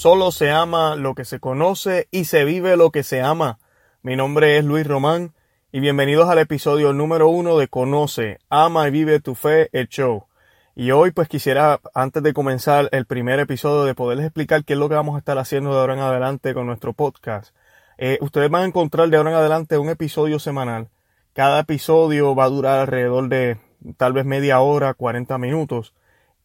Solo se ama lo que se conoce y se vive lo que se ama. Mi nombre es Luis Román y bienvenidos al episodio número uno de Conoce, Ama y Vive tu Fe, el show. Y hoy pues quisiera, antes de comenzar el primer episodio, de poderles explicar qué es lo que vamos a estar haciendo de ahora en adelante con nuestro podcast. Eh, ustedes van a encontrar de ahora en adelante un episodio semanal. Cada episodio va a durar alrededor de tal vez media hora, 40 minutos.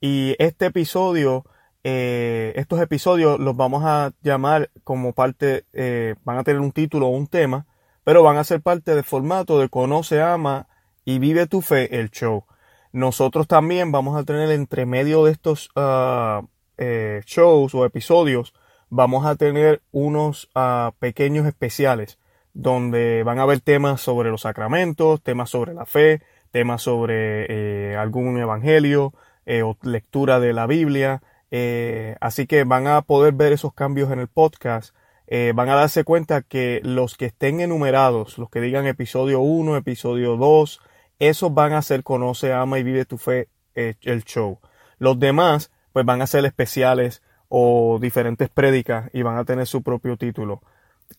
Y este episodio eh, estos episodios los vamos a llamar como parte, eh, van a tener un título o un tema, pero van a ser parte del formato de Conoce, Ama y Vive tu Fe, el show. Nosotros también vamos a tener entre medio de estos ah, eh, shows o episodios, vamos a tener unos ah, pequeños especiales donde van a haber temas sobre los sacramentos, temas sobre la fe, temas sobre algún evangelio o lectura de la Biblia, eh, así que van a poder ver esos cambios en el podcast. Eh, van a darse cuenta que los que estén enumerados, los que digan episodio 1, episodio 2, esos van a ser Conoce, Ama y Vive tu Fe eh, el show. Los demás, pues van a ser especiales o diferentes prédicas y van a tener su propio título.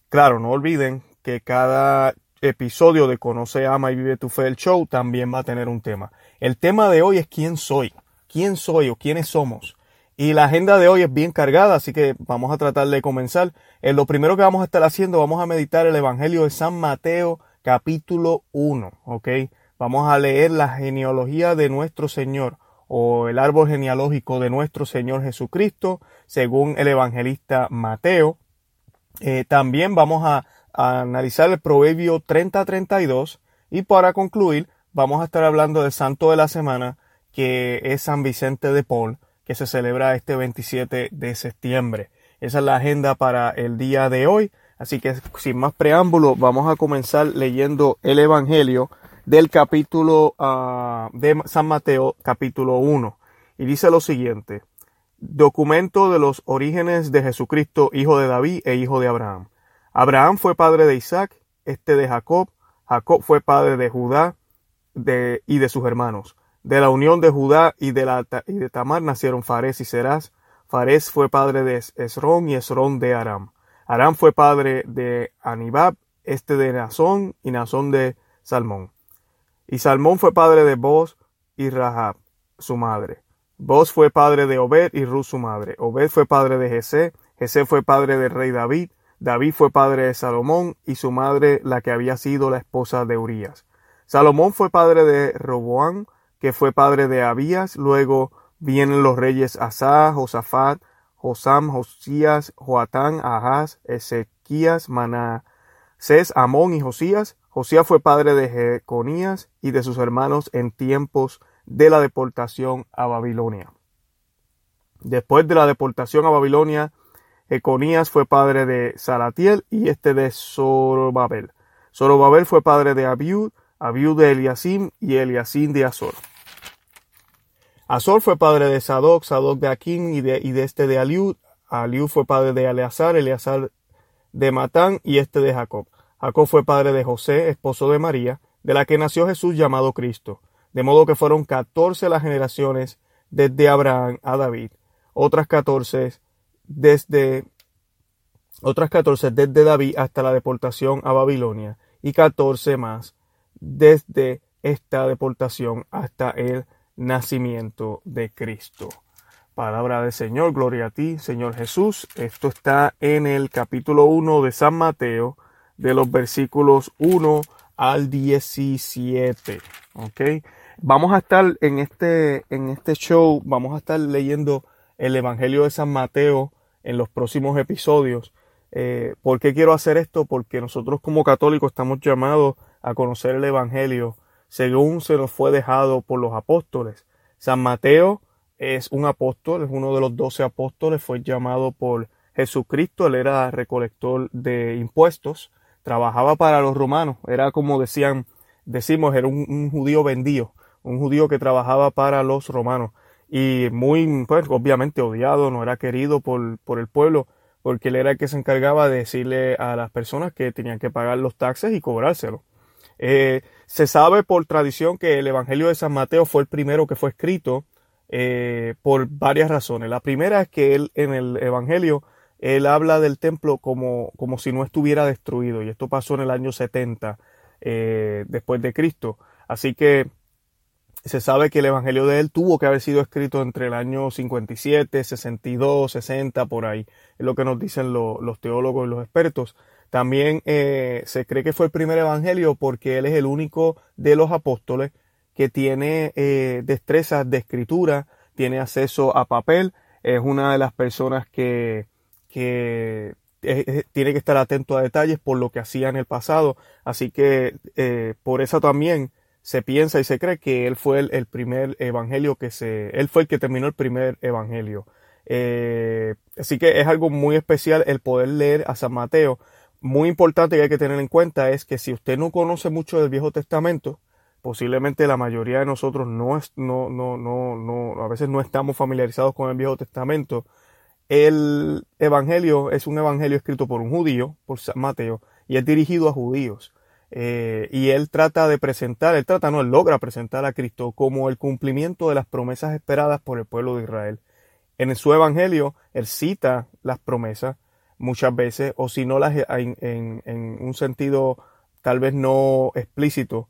Claro, no olviden que cada episodio de Conoce, Ama y Vive tu Fe el show también va a tener un tema. El tema de hoy es quién soy, quién soy o quiénes somos. Y la agenda de hoy es bien cargada, así que vamos a tratar de comenzar. En eh, lo primero que vamos a estar haciendo, vamos a meditar el Evangelio de San Mateo, capítulo 1, ¿ok? Vamos a leer la genealogía de nuestro Señor o el árbol genealógico de nuestro Señor Jesucristo, según el evangelista Mateo. Eh, también vamos a, a, analizar el Proverbio 30-32 y para concluir vamos a estar hablando del Santo de la Semana, que es San Vicente de Paul que se celebra este 27 de septiembre. Esa es la agenda para el día de hoy. Así que sin más preámbulo, vamos a comenzar leyendo el Evangelio del capítulo uh, de San Mateo, capítulo 1. Y dice lo siguiente. Documento de los orígenes de Jesucristo, hijo de David e hijo de Abraham. Abraham fue padre de Isaac, este de Jacob. Jacob fue padre de Judá de, y de sus hermanos. De la unión de Judá y de, la, y de Tamar nacieron Fares y Serás. Fares fue padre de Esrón y Esrón de Aram. Aram fue padre de Anibab, este de Nazón y Nazón de Salmón. Y Salmón fue padre de Boz y Rahab, su madre. Boz fue padre de Obed y Ruth, su madre. Obed fue padre de Jesé. Jesé fue padre del rey David. David fue padre de Salomón y su madre la que había sido la esposa de Urías. Salomón fue padre de Roboán que fue padre de Abías. Luego vienen los reyes Asa, Josafat, Josam, Josías, Joatán, Ahaz, Ezequías, Manasés, Amón y Josías. Josías fue padre de Jeconías y de sus hermanos en tiempos de la deportación a Babilonia. Después de la deportación a Babilonia, Jeconías fue padre de Salatiel y este de Zorobabel. Zorobabel fue padre de Abiud, Abiud de Eliasim y Eliasim de Azor. Azor fue padre de Sadoc, Sadoc de Aquín y de, de este de Aliud. Aliud fue padre de Eleazar, Eleazar de Matán y este de Jacob. Jacob fue padre de José, esposo de María, de la que nació Jesús llamado Cristo. De modo que fueron catorce las generaciones desde Abraham a David, otras catorce desde otras catorce desde David hasta la deportación a Babilonia y catorce más desde esta deportación hasta el nacimiento de Cristo. Palabra del Señor, gloria a ti, Señor Jesús. Esto está en el capítulo 1 de San Mateo, de los versículos 1 al 17. ¿Ok? Vamos a estar en este, en este show, vamos a estar leyendo el Evangelio de San Mateo en los próximos episodios. Eh, ¿Por qué quiero hacer esto? Porque nosotros como católicos estamos llamados a conocer el Evangelio según se nos fue dejado por los apóstoles. San Mateo es un apóstol, es uno de los doce apóstoles, fue llamado por Jesucristo, él era recolector de impuestos, trabajaba para los romanos, era como decían, decimos, era un, judío vendido, un judío que trabajaba para los romanos y muy, pues, obviamente odiado, no era querido por, por el pueblo, porque él era el que se encargaba de decirle a las personas que tenían que pagar los taxes y cobrárselos. Eh, se sabe por tradición que el Evangelio de San Mateo fue el primero que fue escrito eh, por varias razones. La primera es que él en el Evangelio él habla del templo como, como si no estuviera destruido, y esto pasó en el año 70 eh, después de Cristo. Así que se sabe que el Evangelio de él tuvo que haber sido escrito entre el año 57, 62, 60, por ahí. Es lo que nos dicen los teólogos y los expertos. También eh, se cree que fue el primer Evangelio porque él es el único de los apóstoles que tiene eh, destrezas de escritura, tiene acceso a papel, es una de las personas que, que tiene que estar atento a detalles por lo que hacía en el pasado. Así que eh, por eso también se piensa y se cree que él fue el, primer evangelio que se, él fue el que terminó el primer evangelio. Eh, así que es algo muy especial el poder leer a San Mateo. Muy importante que hay que tener en cuenta es que si usted no conoce mucho del Viejo Testamento, posiblemente la mayoría de nosotros no, es, no, no, no, no, a veces no estamos familiarizados con el Viejo Testamento. El Evangelio es un Evangelio escrito por un judío, por San Mateo, y es dirigido a judíos. Eh, y él trata de presentar, él trata, no, él logra presentar a Cristo como el cumplimiento de las promesas esperadas por el pueblo de Israel. En su evangelio, él cita las promesas muchas veces, o si no las en, en un sentido tal vez no explícito,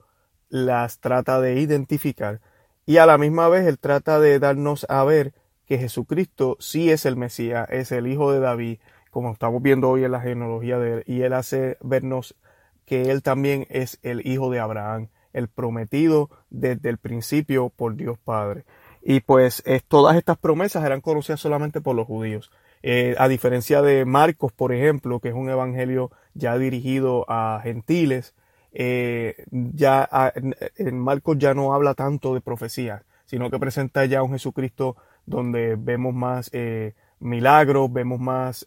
las trata de identificar. Y a la misma vez él trata de darnos a ver que Jesucristo sí es el Mesías, es el Hijo de David, como estamos viendo hoy en la genealogía de él, y él hace vernos que él también es el hijo de Abraham, el prometido desde el principio por Dios Padre. Y pues todas estas promesas eran conocidas solamente por los judíos. Eh, a diferencia de Marcos, por ejemplo, que es un evangelio ya dirigido a gentiles, eh, ya en Marcos ya no habla tanto de profecía, sino que presenta ya un Jesucristo donde vemos más eh, milagros, vemos más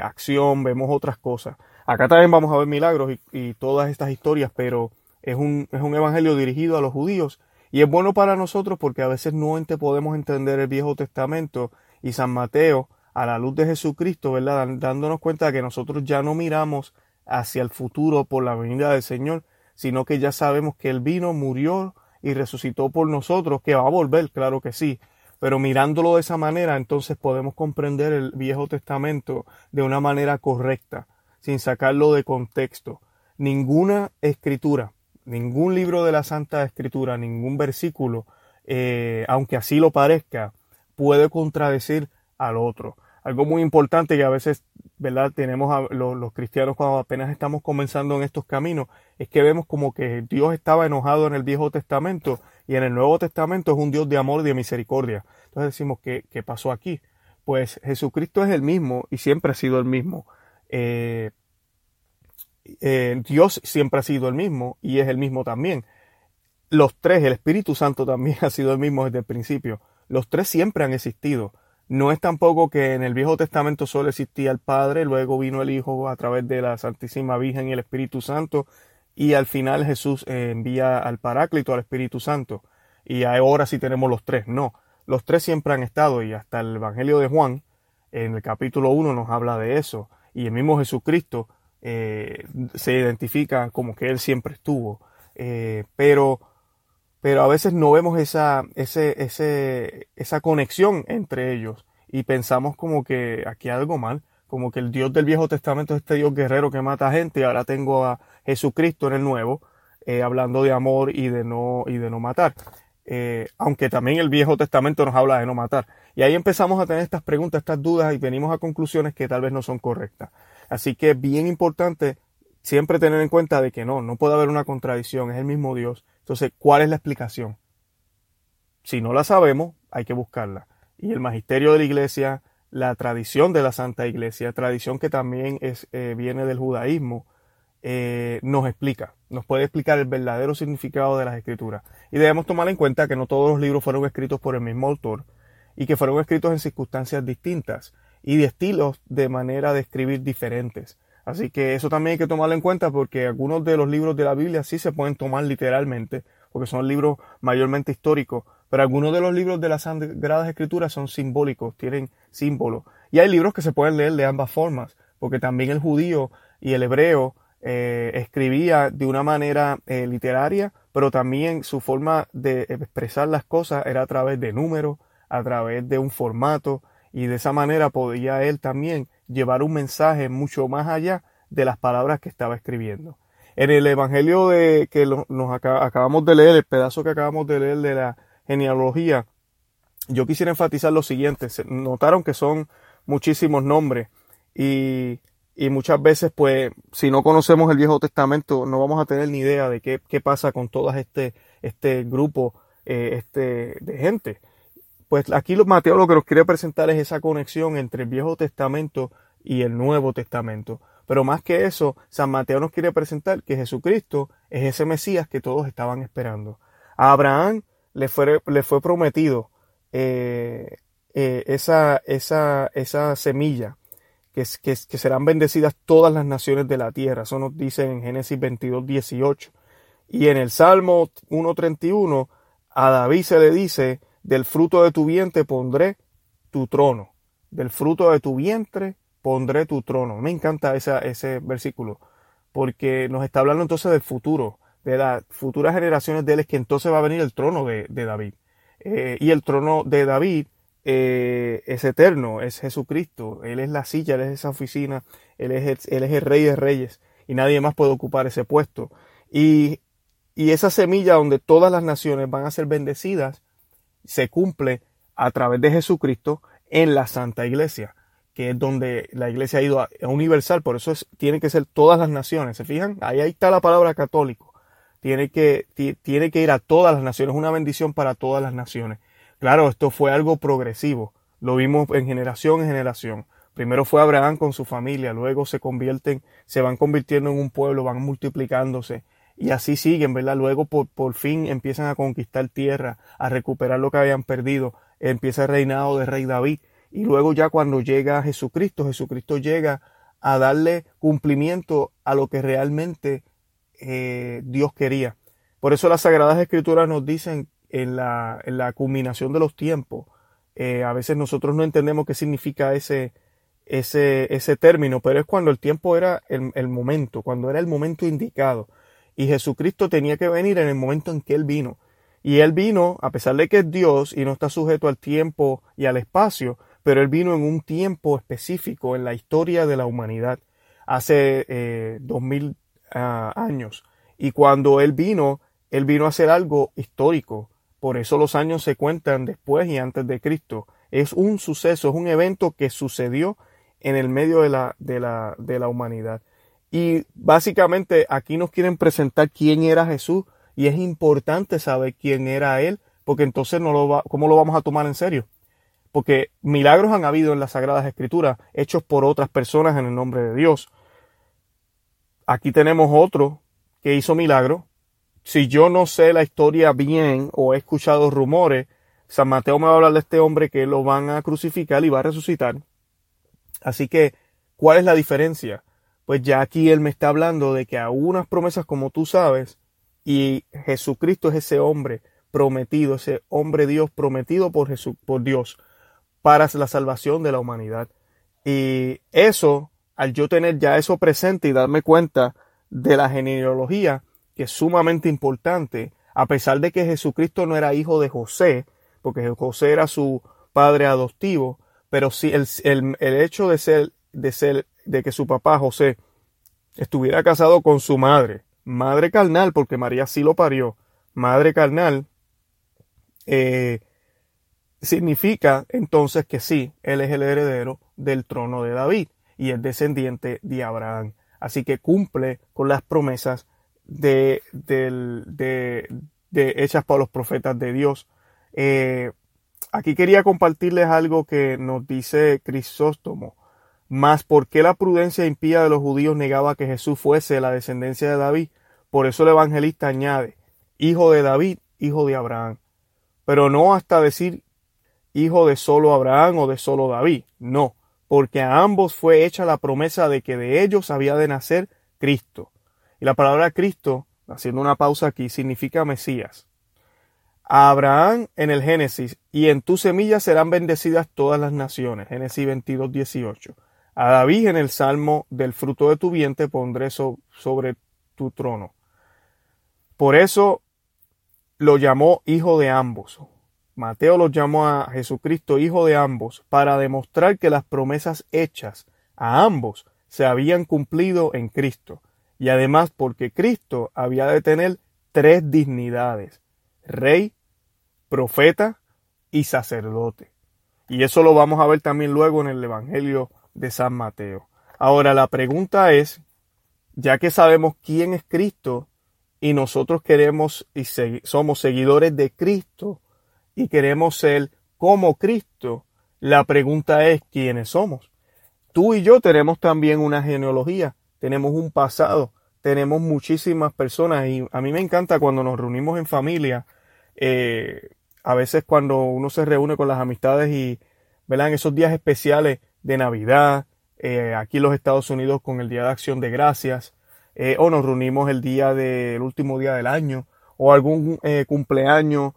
acción, vemos otras cosas. Acá también vamos a ver milagros y, todas estas historias, pero es un, es un evangelio dirigido a los judíos y es bueno para nosotros porque a veces no podemos entender el Viejo Testamento y San Mateo a la luz de Jesucristo, ¿verdad? Dándonos cuenta de que nosotros ya no miramos hacia el futuro por la venida del Señor, sino que ya sabemos que Él vino, murió y resucitó por nosotros, que va a volver, claro que sí, pero mirándolo de esa manera, entonces podemos comprender el Viejo Testamento de una manera correcta sin sacarlo de contexto. Ninguna escritura, ningún libro de la Santa Escritura, ningún versículo, eh, aunque así lo parezca, puede contradecir al otro. Algo muy importante que a veces, ¿verdad? Tenemos a los, cristianos cuando apenas estamos comenzando en estos caminos, es que vemos como que Dios estaba enojado en el Viejo Testamento y en el Nuevo Testamento es un Dios de amor y de misericordia. Entonces decimos, ¿qué, qué pasó aquí? Pues Jesucristo es el mismo y siempre ha sido el mismo. Eh, eh, Dios siempre ha sido el mismo y es el mismo también. Los tres, el Espíritu Santo también ha sido el mismo desde el principio. Los tres siempre han existido. No es tampoco que en el Viejo Testamento solo existía el Padre, luego vino el Hijo a través de la Santísima Virgen y el Espíritu Santo, y al final Jesús eh, envía al Paráclito, al Espíritu Santo, y ahora sí tenemos los tres. No, los tres siempre han estado, y hasta el Evangelio de Juan, en el capítulo 1 nos habla de eso y el mismo Jesucristo eh, se identifica como que Él siempre estuvo. Eh, pero, pero a veces no vemos esa, ese, ese, esa conexión entre ellos y pensamos como que aquí hay algo mal, como que el Dios del Viejo Testamento es este Dios guerrero que mata gente y ahora tengo a Jesucristo en el Nuevo eh, hablando de amor y de no, y de no matar. aunque también el Viejo Testamento nos habla de no matar. Y ahí empezamos a tener estas preguntas, estas dudas y venimos a conclusiones que tal vez no son correctas. Así que es bien importante siempre tener en cuenta de que no, no puede haber una contradicción, es el mismo Dios. Entonces, ¿cuál es la explicación? Si no la sabemos, hay que buscarla. Y el magisterio de la iglesia, la tradición de la Santa Iglesia, tradición que también es, eh, viene del judaísmo, eh, nos explica, nos puede explicar el verdadero significado de las escrituras. Y debemos tomar en cuenta que no todos los libros fueron escritos por el mismo autor, y que fueron escritos en circunstancias distintas y de estilos de manera de escribir diferentes. Así que eso también hay que tomarlo en cuenta porque algunos de los libros de la Biblia sí se pueden tomar literalmente, porque son libros mayormente históricos, pero algunos de los libros de las Sagradas Escrituras son simbólicos, tienen símbolos. Y hay libros que se pueden leer de ambas formas, porque también el judío y el hebreo eh, escribía de una manera eh, literaria, pero también su forma de expresar las cosas era a través de números, a través de un formato y de esa manera podía él también llevar un mensaje mucho más allá de las palabras que estaba escribiendo. En el Evangelio de que nos acabamos de leer, el pedazo que acabamos de leer de la genealogía, yo quisiera enfatizar lo siguiente. Notaron que son muchísimos nombres y, y, muchas veces, pues, si no conocemos el Viejo Testamento, no vamos a tener ni idea de qué, qué pasa con todo este, este grupo eh, este, de gente. Pues aquí Mateo lo que nos quiere presentar es esa conexión entre el Viejo Testamento y el Nuevo Testamento. Pero más que eso, San Mateo nos quiere presentar que Jesucristo es ese Mesías que todos estaban esperando. A Abraham le fue, le fue prometido eh, eh, esa, esa, esa semilla, que, que, serán bendecidas todas las naciones de la tierra. Eso nos dice en Génesis 22, 18. Y en el Salmo 1.31, a David se le dice, del fruto de tu vientre pondré tu trono. Del fruto de tu vientre pondré tu trono. Me encanta ese versículo, porque nos está hablando entonces del futuro, de las futuras generaciones de él, es que entonces va a venir el trono de, David. Eh, y el trono de David eh, es eterno, es Jesucristo. Él es la silla, él es esa oficina, él es, el, rey de reyes y nadie más puede ocupar ese puesto. Y, y esa semilla donde todas las naciones van a ser bendecidas se cumple a través de Jesucristo en la Santa Iglesia que es donde la iglesia ha ido a, universal, por eso es, tiene que ser todas las naciones, ¿se fijan? Ahí, ahí está la palabra católico, tiene que, tiene que ir a todas las naciones, una bendición para todas las naciones. Claro, esto fue algo progresivo, lo vimos en generación en generación. Primero fue Abraham con su familia, luego se convierten, se van convirtiendo en un pueblo, van multiplicándose y así siguen, ¿verdad? Luego por, por fin empiezan a conquistar tierra, a recuperar lo que habían perdido, empieza el reinado de rey David y luego ya cuando llega Jesucristo, Jesucristo llega a darle cumplimiento a lo que realmente eh, Dios quería. Por eso las Sagradas Escrituras nos dicen en la, la culminación de los tiempos, eh, a veces nosotros no entendemos qué significa ese, ese, ese término, pero es cuando el tiempo era el, el momento, cuando era el momento indicado. Y Jesucristo tenía que venir en el momento en que Él vino. Y Él vino, a pesar de que es Dios y no está sujeto al tiempo y al espacio, pero él vino en un tiempo específico en la historia de la humanidad, hace eh, dos mil ah, años. Y cuando él vino, él vino a hacer algo histórico. Por eso los años se cuentan después y antes de Cristo. Es un suceso, es un evento que sucedió en el medio de la, de la, de la humanidad. Y básicamente aquí nos quieren presentar quién era Jesús y es importante saber quién era Él, porque entonces no lo va, ¿cómo lo vamos a tomar en serio? porque milagros han habido en las Sagradas Escrituras, hechos por otras personas en el nombre de Dios. Aquí tenemos otro que hizo milagro. Si yo no sé la historia bien o he escuchado rumores, San Mateo me va a hablar de este hombre que lo van a crucificar y va a resucitar. Así que, ¿cuál es la diferencia? Pues ya aquí él me está hablando de que a unas promesas como tú sabes, y Jesucristo es ese hombre prometido, ese hombre Dios prometido por, Jesús, por Dios para la salvación de la humanidad. Y eso, al yo tener ya eso presente y darme cuenta de la genealogía, que es sumamente importante, a pesar de que Jesucristo no era hijo de José, porque José era su padre adoptivo, pero sí el, el, hecho de ser, de ser, de que su papá José estuviera casado con su madre, madre carnal, porque María sí lo parió, madre carnal, eh, significa entonces que sí, él es el heredero del trono de David y es descendiente de Abraham. Así que cumple con las promesas de, de, hechas por los profetas de Dios. Eh, aquí quería compartirles algo que nos dice Crisóstomo. Mas, ¿por qué la prudencia impía de los judíos negaba que Jesús fuese la descendencia de David? Por eso el evangelista añade, hijo de David, hijo de Abraham. Pero no hasta decir hijo de solo Abraham o de solo David. No, porque a ambos fue hecha la promesa de que de ellos había de nacer Cristo. Y la palabra Cristo, haciendo una pausa aquí, significa Mesías. A Abraham en el Génesis, y en tu semilla serán bendecidas todas las naciones. Génesis 22, 18. A David en el Salmo, del fruto de tu vientre pondré sobre tu trono. Por eso lo llamó hijo de ambos, Mateo los llamó a Jesucristo hijo de ambos para demostrar que las promesas hechas a ambos se habían cumplido en Cristo y además porque Cristo había de tener tres dignidades, rey, profeta y sacerdote. Y eso lo vamos a ver también luego en el Evangelio de San Mateo. Ahora la pregunta es, ya que sabemos quién es Cristo y nosotros queremos y somos seguidores de Cristo y queremos ser como Cristo, la pregunta es quiénes somos. Tú y yo tenemos también una genealogía, tenemos un pasado, tenemos muchísimas personas y a mí me encanta cuando nos reunimos en familia, eh, a veces cuando uno se reúne con las amistades y, ¿verdad? En esos días especiales de Navidad, eh, aquí en los Estados Unidos con el Día de Acción de Gracias, eh, o nos reunimos el día del último día del año, o algún eh, cumpleaños,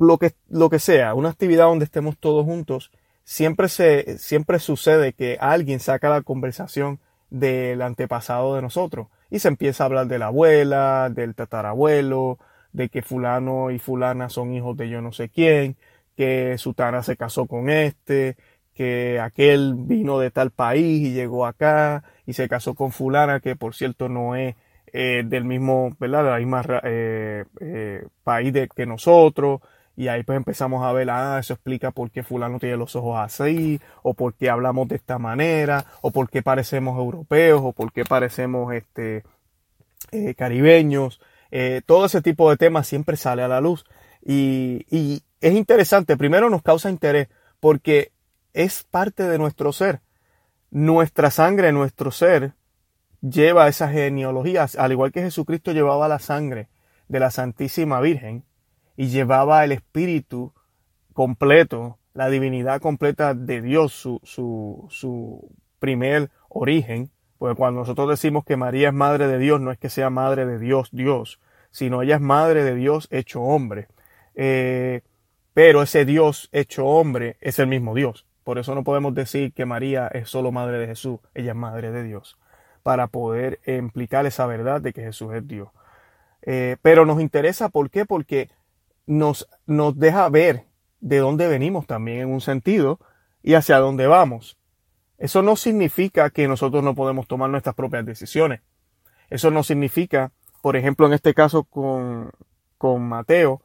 lo, que, lo que sea, una actividad donde estemos todos juntos, siempre, se, siempre sucede que alguien saca la conversación del antepasado de nosotros y se empieza a hablar de la abuela, del tatarabuelo, de que fulano y fulana son hijos de yo no sé quién, que Sutana se casó con este, que aquel vino de tal país y llegó acá y se casó con fulana, que por cierto no es eh, del mismo, ¿verdad? Eh, eh, país de, que nosotros. Y ahí pues empezamos a ver, ah, eso explica por qué fulano tiene los ojos así, o por qué hablamos de esta manera, o por qué parecemos europeos, o por qué parecemos este, caribeños. todo ese tipo de temas siempre sale a la luz. Y es interesante, primero nos causa interés, porque es parte de nuestro ser. Nuestra sangre, nuestro ser, lleva esas genealogías, al igual que Jesucristo llevaba la sangre de la Santísima Virgen y llevaba el Espíritu completo, la divinidad completa de Dios, su, su, su primer origen, porque cuando nosotros decimos que María es madre de Dios, no es que sea madre de Dios, Dios, sino ella es madre de Dios hecho hombre. Eh, pero ese Dios hecho hombre es el mismo Dios. Por eso no podemos decir que María es solo madre de Jesús, ella es madre de Dios, para poder implicar esa verdad de que Jesús es Dios. Eh, pero nos interesa, ¿por qué? Porque nos, nos deja ver de dónde venimos también en un sentido y hacia dónde vamos. Eso no significa que nosotros no podemos tomar nuestras propias decisiones. Eso no significa, por ejemplo, en este caso con, con Mateo,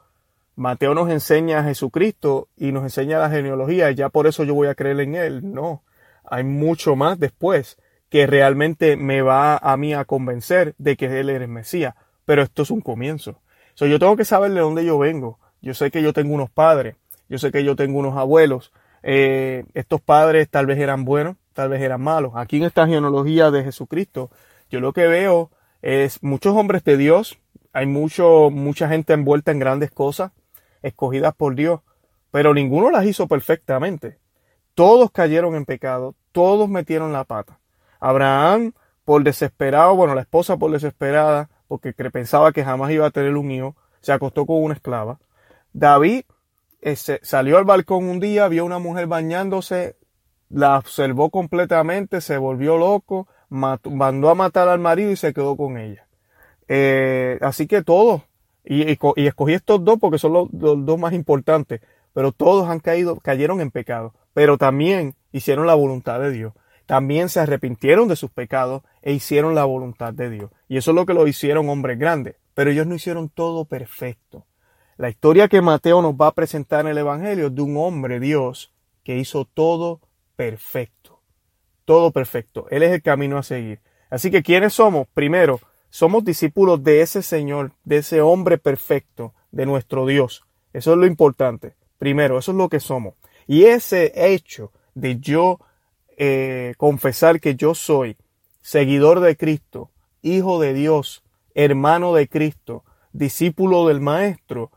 Mateo nos enseña a Jesucristo y nos enseña la genealogía, y ya por eso yo voy a creer en él. No, hay mucho más después que realmente me va a mí a convencer de que él es Mesías. Pero esto es un comienzo. So, yo tengo que saber de dónde yo vengo. Yo sé que yo tengo unos padres, yo sé que yo tengo unos abuelos. Eh, estos padres tal vez eran buenos, tal vez eran malos. Aquí en esta genealogía de Jesucristo, yo lo que veo es muchos hombres de Dios, hay mucho, mucha gente envuelta en grandes cosas, escogidas por Dios, pero ninguno las hizo perfectamente. Todos cayeron en pecado, todos metieron la pata. Abraham, por desesperado, bueno, la esposa por desesperada, porque pensaba que jamás iba a tener un hijo, se acostó con una esclava. David eh, salió al balcón un día, vio una mujer bañándose, la observó completamente, se volvió loco, mandó a matar al marido y se quedó con ella. Eh, así que todos y, escogí estos dos porque son los, dos más importantes. Pero todos han caído, cayeron en pecado. Pero también hicieron la voluntad de Dios. También se arrepintieron de sus pecados e hicieron la voluntad de Dios. Y eso es lo que lo hicieron hombres grandes. Pero ellos no hicieron todo perfecto. La historia que Mateo nos va a presentar en el Evangelio es de un hombre, Dios, que hizo todo perfecto. Todo perfecto. Él es el camino a seguir. Así que, ¿quiénes somos? Primero, somos discípulos de ese Señor, de ese hombre perfecto, de nuestro Dios. Eso es lo importante. Primero, eso es lo que somos. Y ese hecho de yo eh, confesar que yo soy seguidor de Cristo, hijo de Dios, hermano de Cristo, discípulo del Maestro,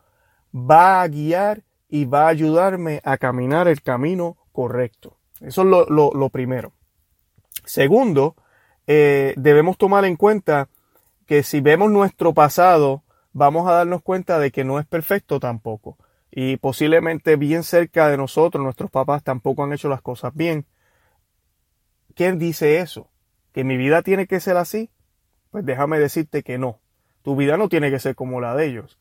va a guiar y va a ayudarme a caminar el camino correcto. Eso es lo, primero. Segundo, eh, debemos tomar en cuenta que si vemos nuestro pasado, vamos a darnos cuenta de que no es perfecto tampoco. Y posiblemente bien cerca de nosotros, nuestros papás tampoco han hecho las cosas bien. ¿Quién dice eso? ¿Que mi vida tiene que ser así? Pues déjame decirte que no. Tu vida no tiene que ser como la de ellos.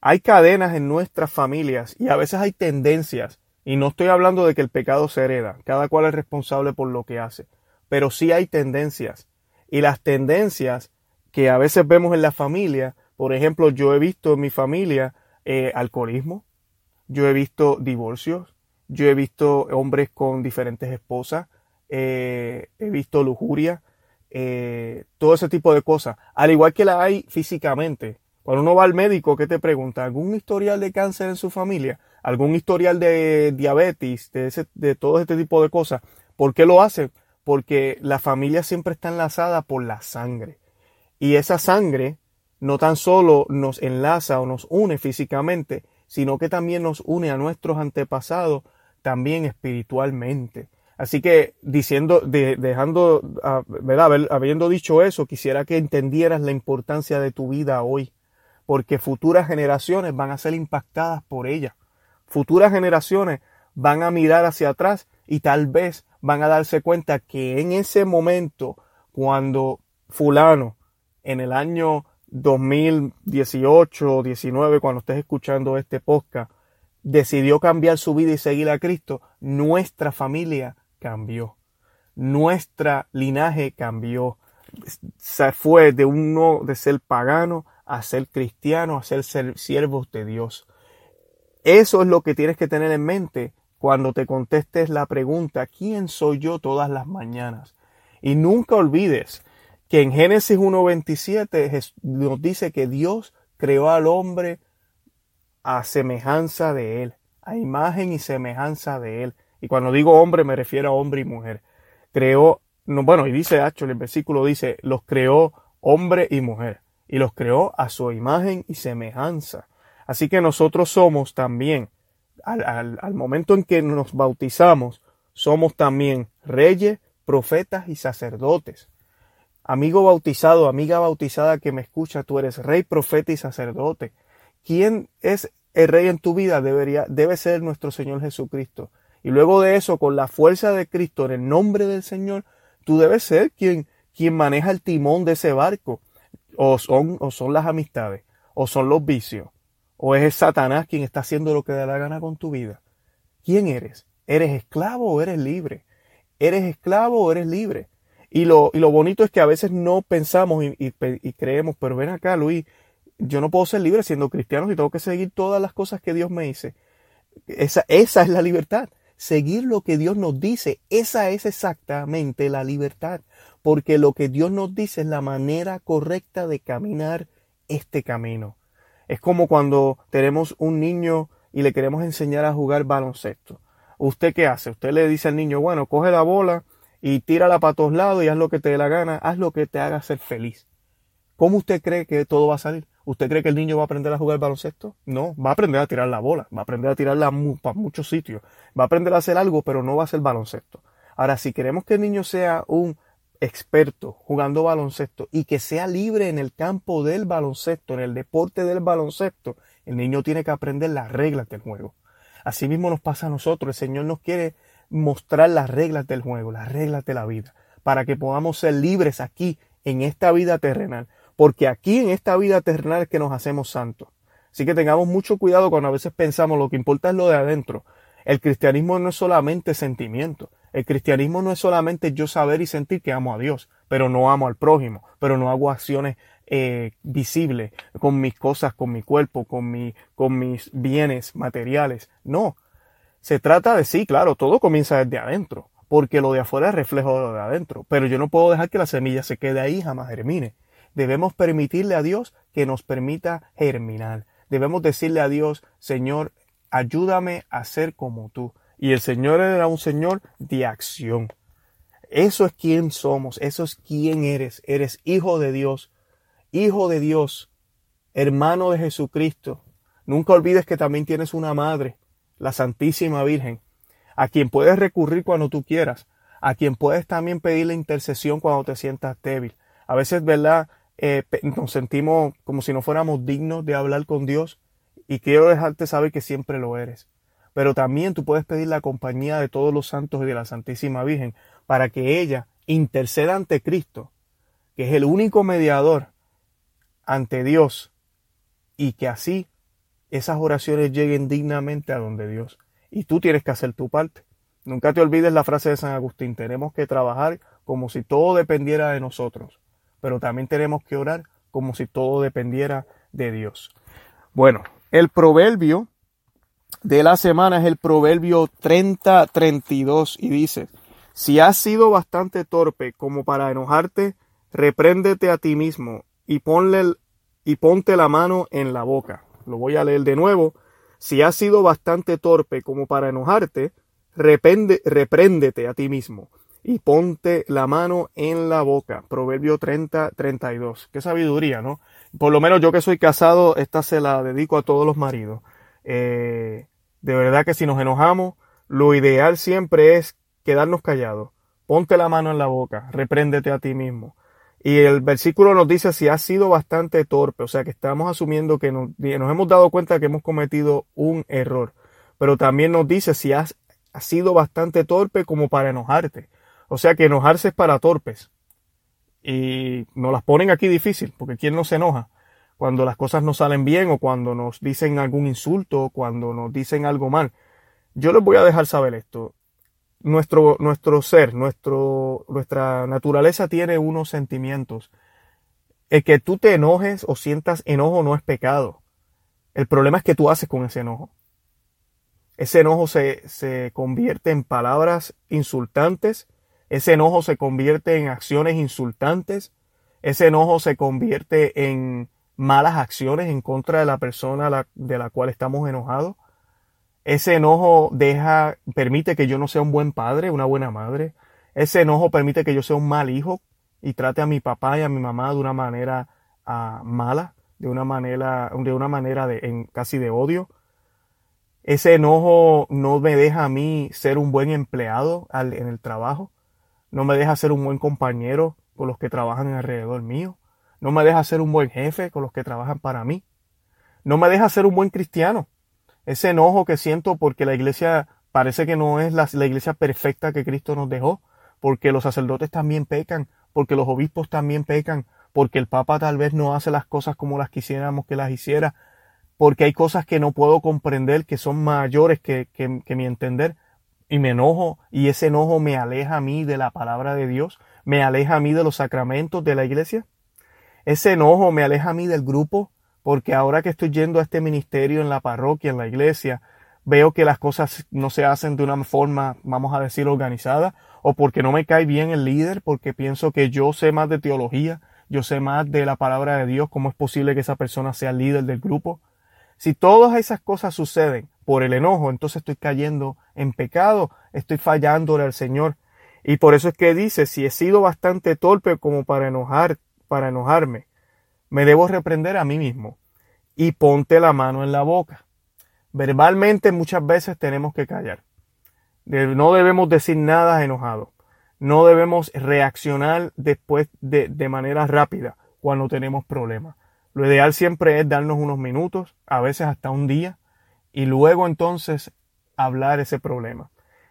Hay cadenas en nuestras familias y a veces hay tendencias. Y no estoy hablando de que el pecado se hereda, cada cual es responsable por lo que hace, pero sí hay tendencias. Y las tendencias que a veces vemos en la familia, por ejemplo, yo he visto en mi familia eh, alcoholismo, yo he visto divorcios, yo he visto hombres con diferentes esposas, eh, he visto lujuria, eh, todo ese tipo de cosas, al igual que la hay físicamente. Cuando uno va al médico, ¿qué te pregunta? ¿Algún historial de cáncer en su familia? ¿Algún historial de diabetes? De, ese, de todo este tipo de cosas. ¿Por qué lo hace? Porque la familia siempre está enlazada por la sangre. Y esa sangre no tan solo nos enlaza o nos une físicamente, sino que también nos une a nuestros antepasados, también espiritualmente. Así que diciendo, dejando, ah, ¿verdad? Habiendo dicho eso, quisiera que entendieras la importancia de tu vida hoy, porque futuras generaciones van a ser impactadas por ella. Futuras generaciones van a mirar hacia atrás y tal vez van a darse cuenta que en ese momento, cuando fulano, en el año 2018 o 19, cuando estés escuchando este podcast, decidió cambiar su vida y seguir a Cristo, nuestra familia cambió. Nuestra linaje cambió. Se fue de uno de ser pagano a ser cristiano, a ser siervos de Dios. Eso es lo que tienes que tener en mente cuando te contestes la pregunta, ¿quién soy yo todas las mañanas? Y nunca olvides que en Génesis 1.27 nos dice que Dios creó al hombre a semejanza de él, a imagen y semejanza de él. Y cuando digo hombre me refiero a hombre y mujer. Creó, no, bueno, y dice hecho el versículo dice, los creó hombre y mujer. Y los creó a su imagen y semejanza. Así que nosotros somos también, al momento en que nos bautizamos, somos también reyes, profetas y sacerdotes. Amigo bautizado, amiga bautizada que me escucha, tú eres rey, profeta y sacerdote. ¿Quién es el rey en tu vida? Debería, debe ser nuestro Señor Jesucristo. Y luego de eso, con la fuerza de Cristo, en el nombre del Señor, tú debes ser quien, quien maneja el timón de ese barco. O son, o son las amistades, o son los vicios, o es Satanás quien está haciendo lo que da la gana con tu vida. ¿Quién eres? ¿Eres esclavo o eres libre? ¿Eres esclavo o eres libre? Y lo, y lo bonito es que a veces no pensamos y, y, creemos, pero ven acá, Luis, yo no puedo ser libre siendo cristiano y tengo que seguir todas las cosas que Dios me dice. Esa, esa es la libertad seguir lo que Dios nos dice. Esa es exactamente la libertad, porque lo que Dios nos dice es la manera correcta de caminar este camino. Es como cuando tenemos un niño y le queremos enseñar a jugar baloncesto. ¿Usted qué hace? Usted le dice al niño, bueno, coge la bola y tírala para todos lados y haz lo que te dé la gana, haz lo que te haga ser feliz. ¿Cómo usted cree que todo va a salir? ¿Usted cree que el niño va a aprender a jugar baloncesto? No, va a aprender a tirar la bola, va a aprender a tirarla para muchos sitios, va a aprender a hacer algo, pero no va a ser baloncesto. Ahora, si queremos que el niño sea un experto jugando baloncesto y que sea libre en el campo del baloncesto, en el deporte del baloncesto, el niño tiene que aprender las reglas del juego. Así mismo nos pasa a nosotros, el Señor nos quiere mostrar las reglas del juego, las reglas de la vida, para que podamos ser libres aquí, en esta vida terrenal porque aquí en esta vida terrenal es que nos hacemos santos. Así que tengamos mucho cuidado cuando a veces pensamos lo que importa es lo de adentro. El cristianismo no es solamente sentimiento. El cristianismo no es solamente yo saber y sentir que amo a Dios, pero no amo al prójimo, pero no hago acciones eh, visibles con mis cosas, con mi cuerpo, con, mi, con mis bienes materiales. No. Se trata de sí, claro, todo comienza desde adentro, porque lo de afuera es reflejo de lo de adentro, pero yo no puedo dejar que la semilla se quede ahí jamás germine. Debemos permitirle a Dios que nos permita germinar. Debemos decirle a Dios, Señor, ayúdame a ser como tú. Y el Señor era un Señor de acción. Eso es quien somos, eso es quién eres. Eres hijo de Dios, hijo de Dios, hermano de Jesucristo. Nunca olvides que también tienes una madre, la Santísima Virgen, a quien puedes recurrir cuando tú quieras, a quien puedes también pedirle intercesión cuando te sientas débil. A veces, ¿verdad? Eh, nos sentimos como si no fuéramos dignos de hablar con Dios y quiero dejarte saber que siempre lo eres. Pero también tú puedes pedir la compañía de todos los santos y de la Santísima Virgen para que ella interceda ante Cristo, que es el único mediador ante Dios, y que así esas oraciones lleguen dignamente a donde Dios. Y tú tienes que hacer tu parte. Nunca te olvides la frase de San Agustín, tenemos que trabajar como si todo dependiera de nosotros, pero también tenemos que orar como si todo dependiera de Dios. Bueno, el proverbio de la semana es el proverbio 30-32 y dice, si has sido bastante torpe como para enojarte, repréndete a ti mismo y, ponle y ponte la mano en la boca. Lo voy a leer de nuevo. Si has sido bastante torpe como para enojarte, repréndete a ti mismo y ponte la mano en la boca. Proverbio 30, 32. Qué sabiduría, ¿no? Por lo menos yo que soy casado, esta se la dedico a todos los maridos. Eh, de verdad que si nos enojamos, lo ideal siempre es quedarnos callados. Ponte la mano en la boca, repréndete a ti mismo. Y el versículo nos dice si has sido bastante torpe, o sea que estamos asumiendo que nos, hemos dado cuenta que hemos cometido un error. Pero también nos dice si has, has sido bastante torpe como para enojarte. O sea que enojarse es para torpes. Y nos las ponen aquí difícil, porque ¿quién no se enoja? Cuando las cosas no salen bien o cuando nos dicen algún insulto o cuando nos dicen algo mal. Yo les voy a dejar saber esto. Nuestro, nuestro ser, nuestro, nuestra naturaleza tiene unos sentimientos. El que tú te enojes o sientas enojo no es pecado. El problema es que tú haces con ese enojo. Ese enojo se, se convierte en palabras insultantes ese enojo se convierte en acciones insultantes. Ese enojo se convierte en malas acciones en contra de la persona de la cual estamos enojados. Ese enojo deja, permite que yo no sea un buen padre, una buena madre. Ese enojo permite que yo sea un mal hijo y trate a mi papá y a mi mamá de una manera ah, mala, de una manera, de una manera casi de odio. Ese enojo no me deja a mí ser un buen empleado en el trabajo no me deja ser un buen compañero con los que trabajan alrededor mío, no me deja ser un buen jefe con los que trabajan para mí, no me deja ser un buen cristiano. Ese enojo que siento porque la iglesia parece que no es la, la iglesia perfecta que Cristo nos dejó, porque los sacerdotes también pecan, porque los obispos también pecan, porque el Papa tal vez no hace las cosas como las quisiéramos que las hiciera, porque hay cosas que no puedo comprender que son mayores que, que, que mi entender, y me enojo y ese enojo me aleja a mí de la palabra de Dios, me aleja a mí de los sacramentos de la iglesia. Ese enojo me aleja a mí del grupo porque ahora que estoy yendo a este ministerio en la parroquia, en la iglesia, veo que las cosas no se hacen de una forma, vamos a decir, organizada, o porque no me cae bien el líder, porque pienso que yo sé más de teología, yo sé más de la palabra de Dios, cómo es posible que esa persona sea el líder del grupo. Si todas esas cosas suceden por el enojo, entonces estoy cayendo en pecado, estoy fallándole al Señor. Y por eso es que dice, si he sido bastante torpe como para enojar, para enojarme, me debo reprender a mí mismo y ponte la mano en la boca. Verbalmente muchas veces tenemos que callar. No debemos decir nada enojado. No debemos reaccionar después de, de manera rápida cuando tenemos problemas. Lo ideal siempre es darnos unos minutos, a veces hasta un día, y luego entonces hablar ese problema.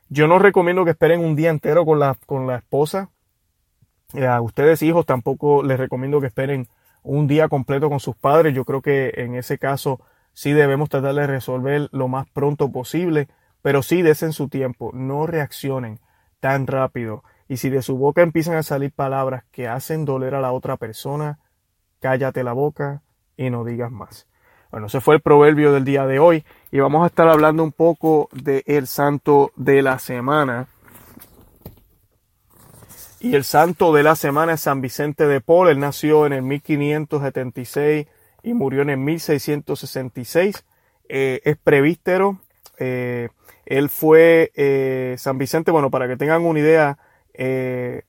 Yo no recomiendo que esperen un día entero con la, con la esposa. Eh, a ustedes hijos tampoco les recomiendo que esperen un día completo con sus padres. Yo creo que en ese caso sí debemos tratar de resolver lo más pronto posible, pero sí desen su tiempo, no reaccionen tan rápido. Y si de su boca empiezan a salir palabras que hacen doler a la otra persona, cállate la boca y no digas más. Bueno, ese fue el proverbio del día de hoy y vamos a estar hablando un poco del el santo de la semana. Y el santo de la semana es San Vicente de Paul. Él nació en el 1576 y murió en el 1666. Eh, es prevístero. Eh, él fue eh, San Vicente, bueno, para que tengan una idea, él,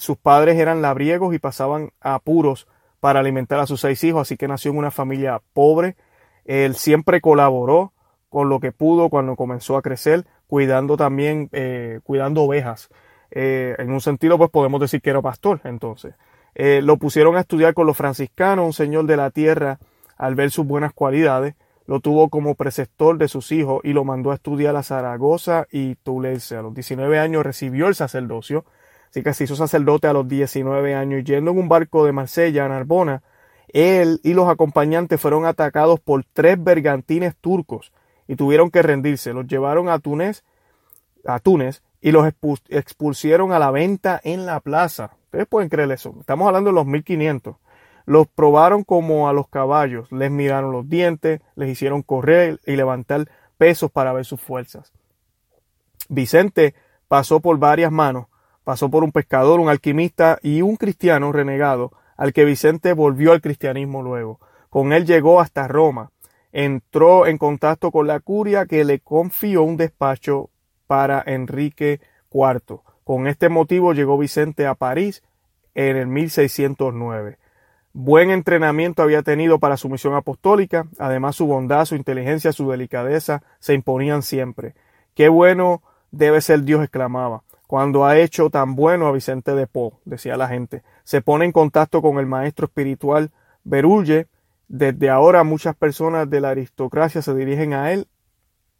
sus padres eran labriegos y pasaban apuros para alimentar a sus seis hijos, así que nació en una familia pobre. Él siempre colaboró con lo que pudo cuando comenzó a crecer, cuidando también, cuidando ovejas. Eh, en un sentido, pues podemos decir que era pastor, entonces. Eh, lo pusieron a estudiar con los franciscanos, un señor de la tierra, al ver sus buenas cualidades, lo tuvo como preceptor de sus hijos y lo mandó a estudiar a Zaragoza y Toulouse. A los 19 años recibió el sacerdocio Así que se hizo sacerdote a los 19 años, yendo en un barco de Marsella a Narbona, Él y los acompañantes fueron atacados por tres bergantines turcos y tuvieron que rendirse. Los llevaron a Túnez, a Túnez y los expulsieron a la venta en la plaza. Ustedes pueden creer eso. Estamos hablando de los 1500. Los probaron como a los caballos, les miraron los dientes, les hicieron correr y levantar pesos para ver sus fuerzas. Vicente pasó por varias manos, pasó por un pescador, un alquimista y un cristiano renegado, al que Vicente volvió al cristianismo luego. Con él llegó hasta Roma, entró en contacto con la curia que le confió un despacho para Enrique IV. Con este motivo llegó Vicente a París en el 1609. Buen entrenamiento había tenido para su misión apostólica, además su bondad, su inteligencia, su delicadeza se imponían siempre. Qué bueno debe ser Dios, exclamaba. Cuando ha hecho tan bueno a Vicente de Po, decía la gente. Se pone en contacto con el maestro espiritual Berulle. Desde ahora muchas personas de la aristocracia se dirigen a él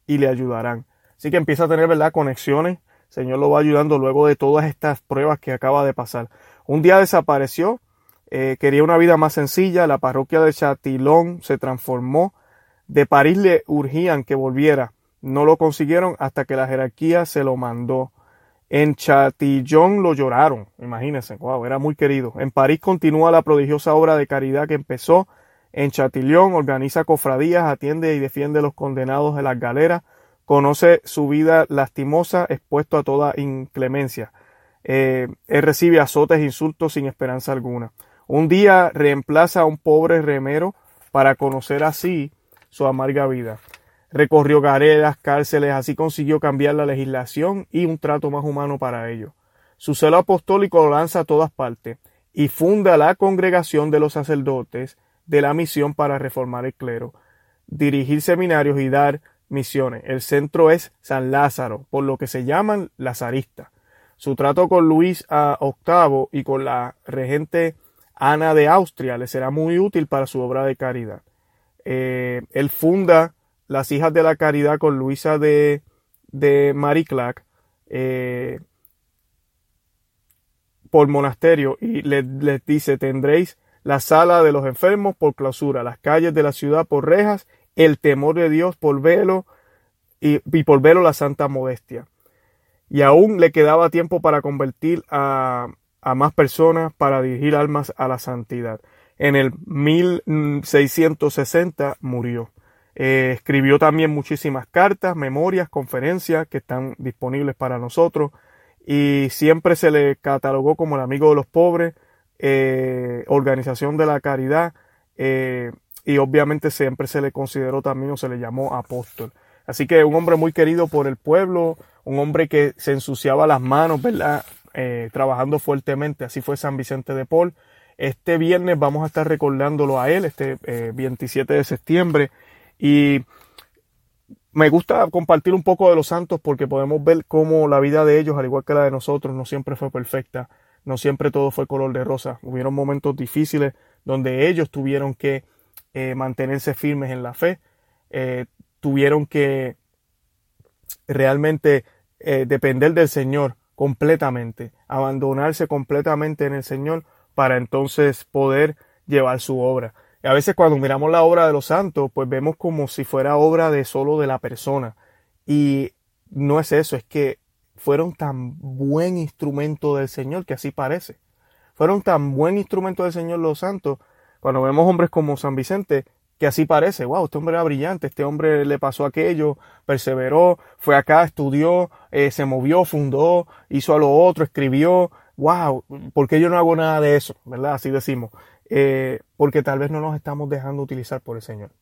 y le ayudarán. Así que empieza a tener, ¿verdad?, conexiones. El Señor lo va ayudando luego de todas estas pruebas que acaba de pasar. Un día desapareció, eh, quería una vida más sencilla, la parroquia de Chatillon se transformó, de París le urgían que volviera, no lo consiguieron hasta que la jerarquía se lo mandó. En Chatillon lo lloraron, imagínense, wow, era muy querido. En París continúa la prodigiosa obra de caridad que empezó. En Chatillon organiza cofradías, atiende y defiende a los condenados de las galeras, conoce su vida lastimosa, expuesto a toda inclemencia. Eh, él recibe azotes e insultos sin esperanza alguna. Un día reemplaza a un pobre remero para conocer así su amarga vida. Recorrió galeras, cárceles, así consiguió cambiar la legislación y un trato más humano para ellos. Su celo apostólico lo lanza a todas partes y funda la congregación de los sacerdotes de la misión para reformar el clero, dirigir seminarios y dar misiones. El centro es San Lázaro, por lo que se llaman lazaristas. Su trato con Luis VIII y con la regente Ana de Austria le será muy útil para su obra de caridad. Eh, él funda las Hijas de la Caridad con Luisa de, de Mariclac eh, por monasterio y les, dice tendréis la sala de los enfermos por clausura, las calles de la ciudad por rejas, el temor de Dios por velo y, por velo la santa modestia. Y aún le quedaba tiempo para convertir a, a más personas para dirigir almas a la santidad. En el 1660 murió. Eh, escribió también muchísimas cartas, memorias, conferencias que están disponibles para nosotros y siempre se le catalogó como el amigo de los pobres, eh, organización de la caridad eh, y obviamente siempre se le consideró también o se le llamó apóstol. Así que un hombre muy querido por el pueblo, un hombre que se ensuciaba las manos, ¿verdad? Eh, trabajando fuertemente. Así fue San Vicente de Paul. Este viernes vamos a estar recordándolo a él, este 27 eh, de septiembre. Y me gusta compartir un poco de los santos porque podemos ver cómo la vida de ellos, al igual que la de nosotros, no siempre fue perfecta. No siempre todo fue color de rosa. Hubieron momentos difíciles donde ellos tuvieron que eh, mantenerse firmes en la fe. tuvieron que realmente depender del Señor completamente, abandonarse completamente en el Señor para entonces poder llevar su obra. Y a veces cuando miramos la obra de los santos, pues vemos como si fuera obra de solo de la persona. Y no es eso, es que fueron tan buen instrumento del Señor que así parece. Fueron tan buen instrumento del Señor los santos. Cuando vemos hombres como San Vicente, que así parece, wow, este hombre era brillante, este hombre le pasó aquello, perseveró, fue acá, estudió, eh, se movió, fundó, hizo a lo otro, escribió, wow, ¿por qué yo no hago nada de eso? ¿Verdad? Así decimos. Eh, porque tal vez no nos estamos dejando utilizar por el Señor.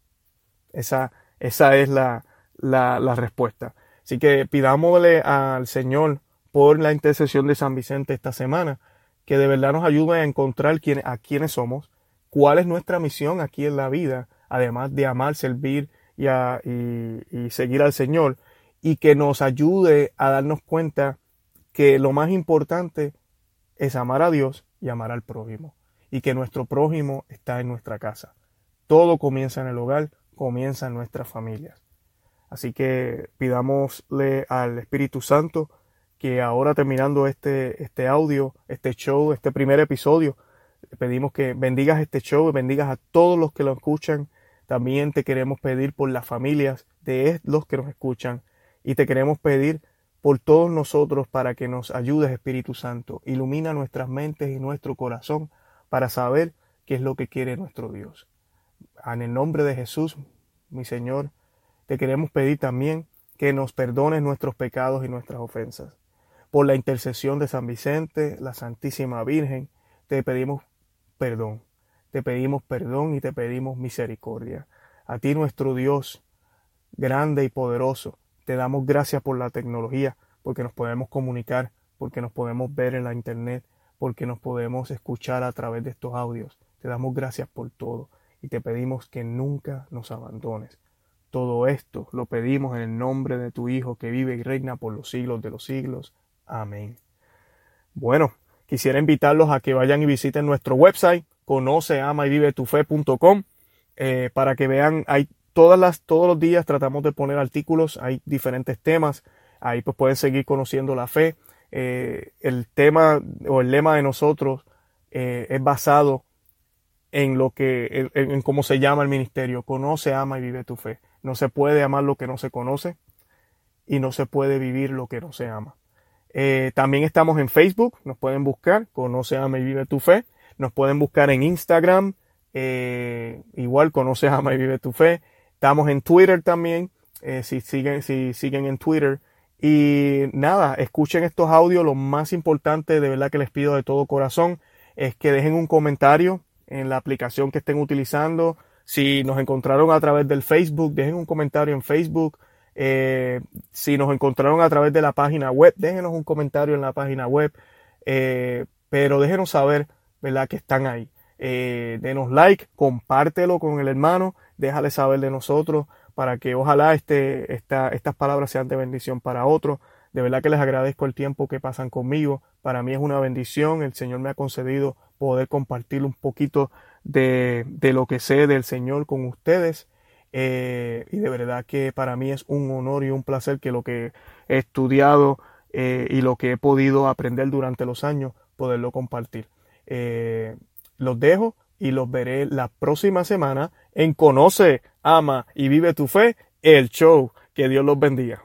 Esa, esa es la, la, la respuesta. Así que pidámosle al Señor por la intercesión de San Vicente esta semana, que de verdad nos ayude a encontrar quién, a quiénes somos, cuál es nuestra misión aquí en la vida, además de amar, servir y, y, seguir al Señor, y que nos ayude a darnos cuenta que lo más importante es amar a Dios y amar al prójimo, y que nuestro prójimo está en nuestra casa. Todo comienza en el hogar, comienza en nuestras familias. Así que pidámosle al Espíritu Santo que ahora terminando este, este audio, este show, este primer episodio, pedimos que bendigas este show, bendigas a todos los que lo escuchan. También te queremos pedir por las familias de los que nos escuchan y te queremos pedir por todos nosotros para que nos ayudes, Espíritu Santo. Ilumina nuestras mentes y nuestro corazón para saber qué es lo que quiere nuestro Dios. En el nombre de Jesús, mi Señor, te queremos pedir también que nos perdones nuestros pecados y nuestras ofensas. Por la intercesión de San Vicente, la Santísima Virgen, te pedimos perdón. Te pedimos perdón y te pedimos misericordia. A ti nuestro Dios, grande y poderoso, te damos gracias por la tecnología, porque nos podemos comunicar, porque nos podemos ver en la internet, porque nos podemos escuchar a través de estos audios. Te damos gracias por todo y te pedimos que nunca nos abandones. Todo esto lo pedimos en el nombre de tu Hijo que vive y reina por los siglos de los siglos. Amén. Bueno, quisiera invitarlos a que vayan y visiten nuestro website, conoce, ama y vive tu fe.com, eh, para que vean, hay todas las, todos los días tratamos de poner artículos, hay diferentes temas, ahí pues pueden seguir conociendo la fe. Eh, el tema o el lema de nosotros eh, es basado en lo que, en cómo se llama el ministerio, conoce, ama y vive tu fe. No se puede amar lo que no se conoce y no se puede vivir lo que no se ama. Eh, también estamos en Facebook, nos pueden buscar, Conoce, Ama y Vive tu Fe. Nos pueden buscar en Instagram, eh, igual Conoce, Ama y Vive tu Fe. Estamos en Twitter también, eh, si, siguen, si siguen en Twitter. Y nada, escuchen estos audios. Lo más importante, de verdad que les pido de todo corazón, es que dejen un comentario en la aplicación que estén utilizando. Si nos encontraron a través del Facebook, dejen un comentario en Facebook. Eh, si nos encontraron a través de la página web, déjenos un comentario en la página web. Eh, pero déjenos saber, ¿verdad?, que están ahí. Eh, denos like, compártelo con el hermano, déjale saber de nosotros para que ojalá este, esta, estas palabras sean de bendición para otros. De verdad que les agradezco el tiempo que pasan conmigo. Para mí es una bendición. El Señor me ha concedido poder compartir un poquito de, lo que sé del Señor con ustedes. Eh, y de verdad que para mí es un honor y un placer que lo que he estudiado eh, y lo que he podido aprender durante los años, poderlo compartir. Eh, los dejo y los veré la próxima semana en Conoce, Ama y Vive tu Fe, el show. Que Dios los bendiga.